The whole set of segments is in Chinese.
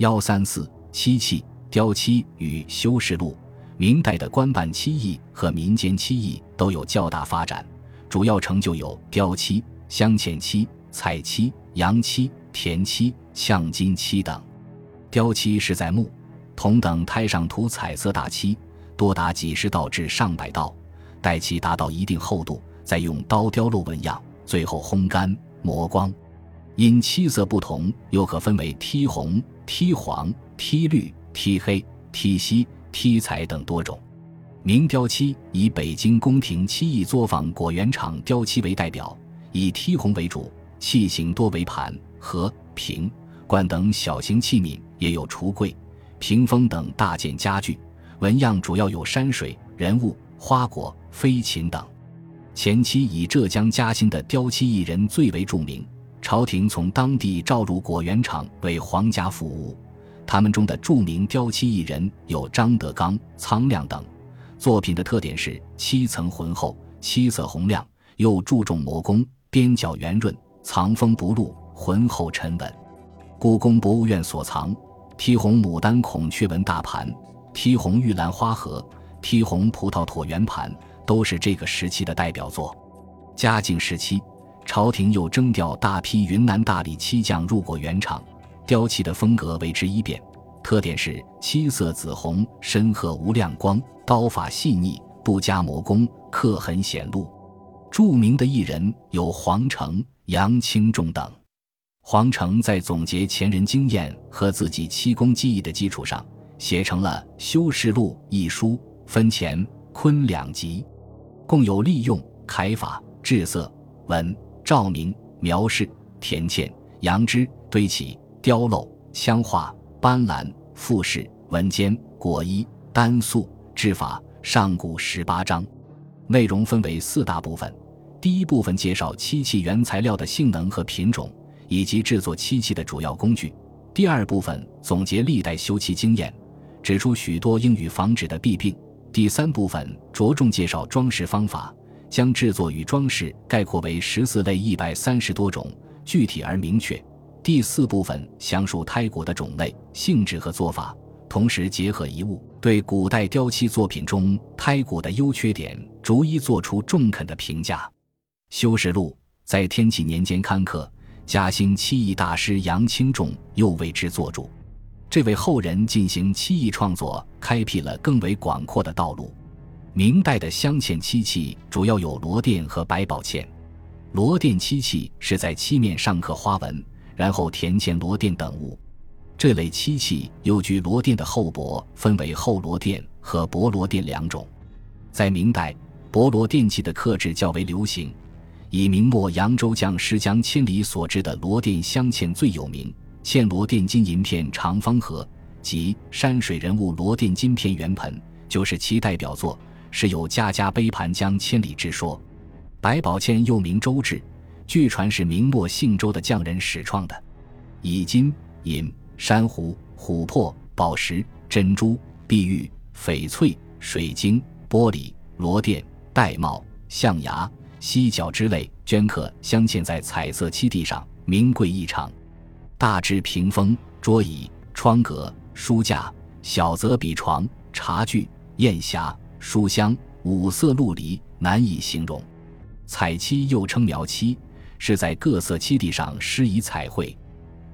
幺三四漆器雕漆与修饰录，明代的官办漆艺和民间漆艺都有较大发展，主要成就有雕漆、镶嵌漆、彩漆、洋漆、填漆、呛金漆等。雕漆是在木、铜等胎上涂彩色大漆，多达几十道至上百道，待漆达到一定厚度，再用刀雕镂纹样，最后烘干磨光。因漆色不同，又可分为剔红、剔黄、剔绿、剔黑、剔锡、剔彩等多种。明雕漆以北京宫廷漆艺作坊果园厂雕漆为代表，以剔红为主，器型多为盘、盒、瓶、罐等小型器皿。也有橱柜、屏风等大件家具，纹样主要有山水、人物、花果、飞禽等。前期以浙江嘉兴的雕漆艺人最为著名，朝廷从当地召入果园厂为皇家服务。他们中的著名雕漆艺人有张德刚、苍亮等。作品的特点是漆层浑厚，漆色红亮，又注重磨工，边角圆润，藏锋不露，浑厚沉稳。故宫博物院所藏。剔红牡丹孔雀纹大盘、剔红玉兰花盒、剔红葡萄椭圆盘，都是这个时期的代表作。嘉靖时期，朝廷又征调大批云南大理漆匠入过原厂，雕漆的风格为之一变，特点是漆色紫红，深褐无亮光，刀法细腻，不加磨工，刻痕显露。著名的艺人有黄成、杨清仲等。黄成在总结前人经验和自己漆工技艺的基础上，写成了《修士录》一书，分乾坤两集，共有利用、楷法、制色、纹、照明、描饰、填嵌、扬枝、堆起、雕镂、枪画、斑斓、复饰、纹间、果衣、丹素、制法，上古十八章，内容分为四大部分。第一部分介绍漆器原材料的性能和品种。以及制作漆器的主要工具。第二部分总结历代修漆经验，指出许多应予防止的弊病。第三部分着重介绍装饰方法，将制作与装饰概括为十四类一百三十多种，具体而明确。第四部分详述胎骨的种类、性质和做法，同时结合遗物，对古代雕漆作品中胎骨的优缺点逐一做出中肯的评价。修饰录在天启年间刊刻。嘉兴漆艺大师杨清仲又为之作注，这为后人进行漆艺创作开辟了更为广阔的道路。明代的镶嵌漆器主要有罗钿和百宝嵌。罗钿漆器是在漆面上刻花纹，然后填嵌罗钿等物。这类漆器又据罗钿的厚薄分为厚罗钿和薄罗钿两种。在明代，薄罗钿器的刻制较为流行。以明末扬州匠石江千里所制的罗钿镶嵌最有名，嵌罗钿金银片长方盒及山水人物罗钿金片圆盆，就是其代表作，是有“家家杯盘江千里”之说。百宝嵌又名周制，据传是明末姓周的匠人始创的，以金银、珊瑚、琥珀、宝石、珍珠、碧玉、翡翠、水晶、玻璃、罗钿、玳瑁、象牙。犀角之类镌刻镶嵌在彩色漆地上，名贵异常。大至屏风、桌椅、窗格、书架，小则笔床、茶具、砚匣、书香，五色陆离，难以形容。彩漆又称描漆，是在各色漆地上施以彩绘。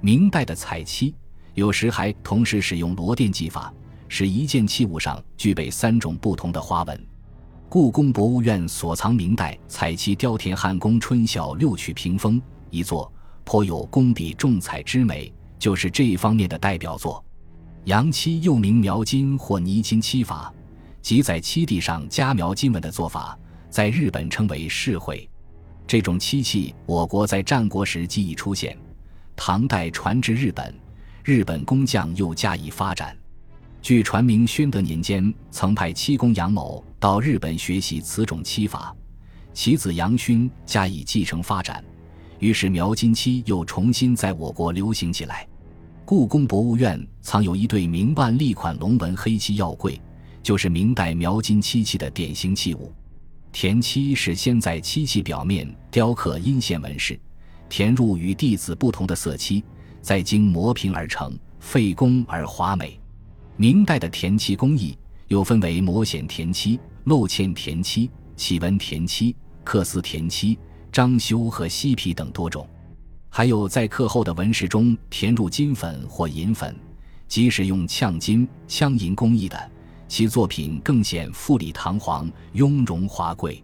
明代的彩漆有时还同时使用罗钿技法，使一件器物上具备三种不同的花纹。故宫博物院所藏明代彩漆雕填汉宫春晓六曲屏风一座，颇有工笔重彩之美，就是这一方面的代表作。洋漆又名描金或泥金漆法，即在漆地上加描金纹的做法，在日本称为饰绘。这种漆器，我国在战国时即已出现，唐代传至日本，日本工匠又加以发展。据传，明宣德年间曾派漆工杨某到日本学习此种漆法，其子杨勋加以继承发展，于是描金漆又重新在我国流行起来。故宫博物院藏有一对明万历款龙纹黑漆药柜，就是明代描金漆器的典型器物。填漆是先在漆器表面雕刻阴线纹饰，填入与弟子不同的色漆，再经磨平而成。费工而华美。明代的填漆工艺又分为磨显填漆、镂嵌填漆、起纹填漆、刻丝填漆、章修和漆皮等多种，还有在刻后的纹饰中填入金粉或银粉，即使用呛金、呛银工艺的，其作品更显富丽堂皇、雍容华贵。